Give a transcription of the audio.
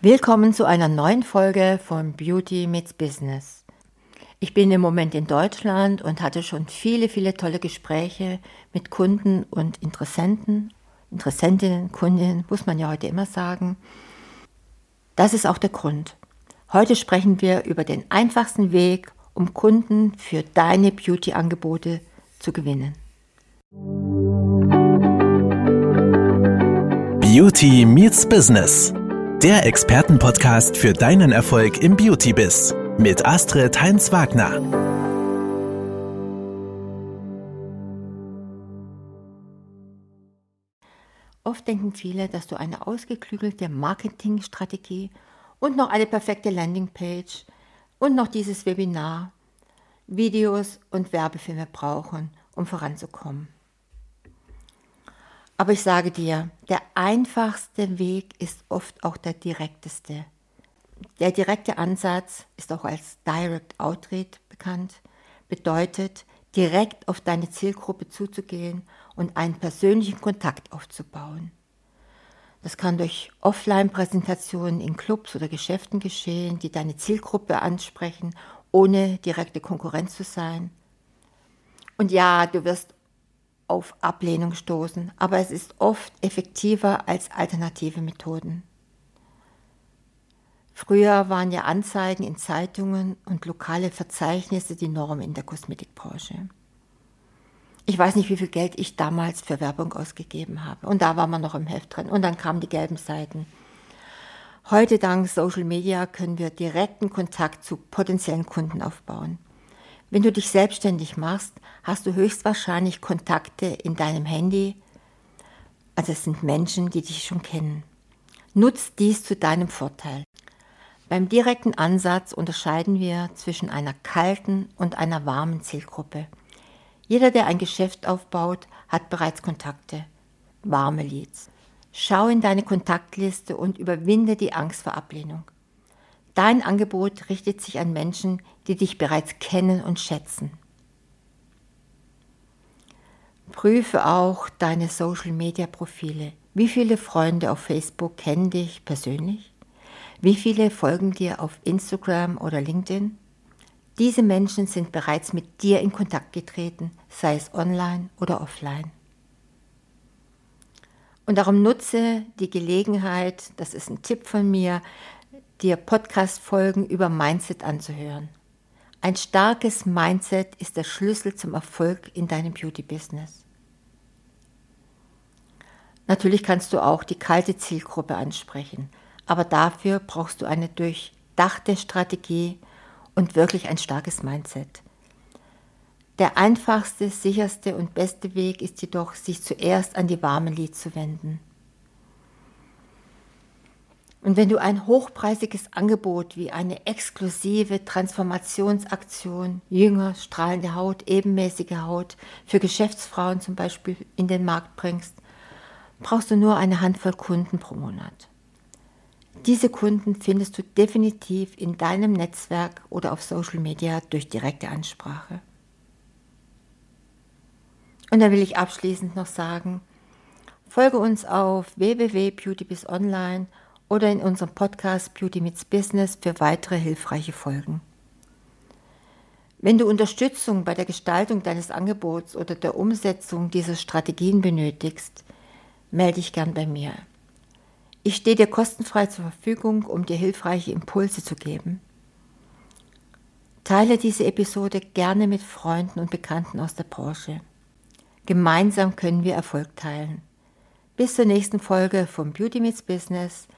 Willkommen zu einer neuen Folge von Beauty Meets Business. Ich bin im Moment in Deutschland und hatte schon viele, viele tolle Gespräche mit Kunden und Interessenten, Interessentinnen, Kundinnen, muss man ja heute immer sagen. Das ist auch der Grund. Heute sprechen wir über den einfachsten Weg, um Kunden für deine Beauty-Angebote zu gewinnen. Beauty Meets Business. Der Expertenpodcast für deinen Erfolg im Beauty-Biz mit Astrid Heinz-Wagner. Oft denken viele, dass du eine ausgeklügelte Marketingstrategie und noch eine perfekte Landingpage und noch dieses Webinar, Videos und Werbefilme brauchen, um voranzukommen. Aber ich sage dir, der einfachste Weg ist oft auch der direkteste. Der direkte Ansatz ist auch als Direct Outreach bekannt, bedeutet, direkt auf deine Zielgruppe zuzugehen und einen persönlichen Kontakt aufzubauen. Das kann durch Offline-Präsentationen in Clubs oder Geschäften geschehen, die deine Zielgruppe ansprechen, ohne direkte Konkurrenz zu sein. Und ja, du wirst auf Ablehnung stoßen, aber es ist oft effektiver als alternative Methoden. Früher waren ja Anzeigen in Zeitungen und lokale Verzeichnisse die Norm in der Kosmetikbranche. Ich weiß nicht, wie viel Geld ich damals für Werbung ausgegeben habe. Und da war man noch im Heft drin. Und dann kamen die gelben Seiten. Heute dank Social Media können wir direkten Kontakt zu potenziellen Kunden aufbauen. Wenn du dich selbstständig machst, hast du höchstwahrscheinlich Kontakte in deinem Handy. Also es sind Menschen, die dich schon kennen. Nutz dies zu deinem Vorteil. Beim direkten Ansatz unterscheiden wir zwischen einer kalten und einer warmen Zielgruppe. Jeder, der ein Geschäft aufbaut, hat bereits Kontakte, warme Leads. Schau in deine Kontaktliste und überwinde die Angst vor Ablehnung. Dein Angebot richtet sich an Menschen, die dich bereits kennen und schätzen. Prüfe auch deine Social-Media-Profile. Wie viele Freunde auf Facebook kennen dich persönlich? Wie viele folgen dir auf Instagram oder LinkedIn? Diese Menschen sind bereits mit dir in Kontakt getreten, sei es online oder offline. Und darum nutze die Gelegenheit, das ist ein Tipp von mir, dir Podcast-Folgen über Mindset anzuhören. Ein starkes Mindset ist der Schlüssel zum Erfolg in deinem Beauty-Business. Natürlich kannst du auch die kalte Zielgruppe ansprechen, aber dafür brauchst du eine durchdachte Strategie und wirklich ein starkes Mindset. Der einfachste, sicherste und beste Weg ist jedoch, sich zuerst an die warmen Leads zu wenden. Und wenn du ein hochpreisiges Angebot wie eine exklusive Transformationsaktion, jünger, strahlende Haut, ebenmäßige Haut für Geschäftsfrauen zum Beispiel in den Markt bringst, brauchst du nur eine Handvoll Kunden pro Monat. Diese Kunden findest du definitiv in deinem Netzwerk oder auf Social Media durch direkte Ansprache. Und dann will ich abschließend noch sagen, folge uns auf www.beautybizonline oder in unserem Podcast Beauty Meets Business für weitere hilfreiche Folgen. Wenn du Unterstützung bei der Gestaltung deines Angebots oder der Umsetzung dieser Strategien benötigst, melde dich gern bei mir. Ich stehe dir kostenfrei zur Verfügung, um dir hilfreiche Impulse zu geben. Teile diese Episode gerne mit Freunden und Bekannten aus der Branche. Gemeinsam können wir Erfolg teilen. Bis zur nächsten Folge von Beauty Meets Business –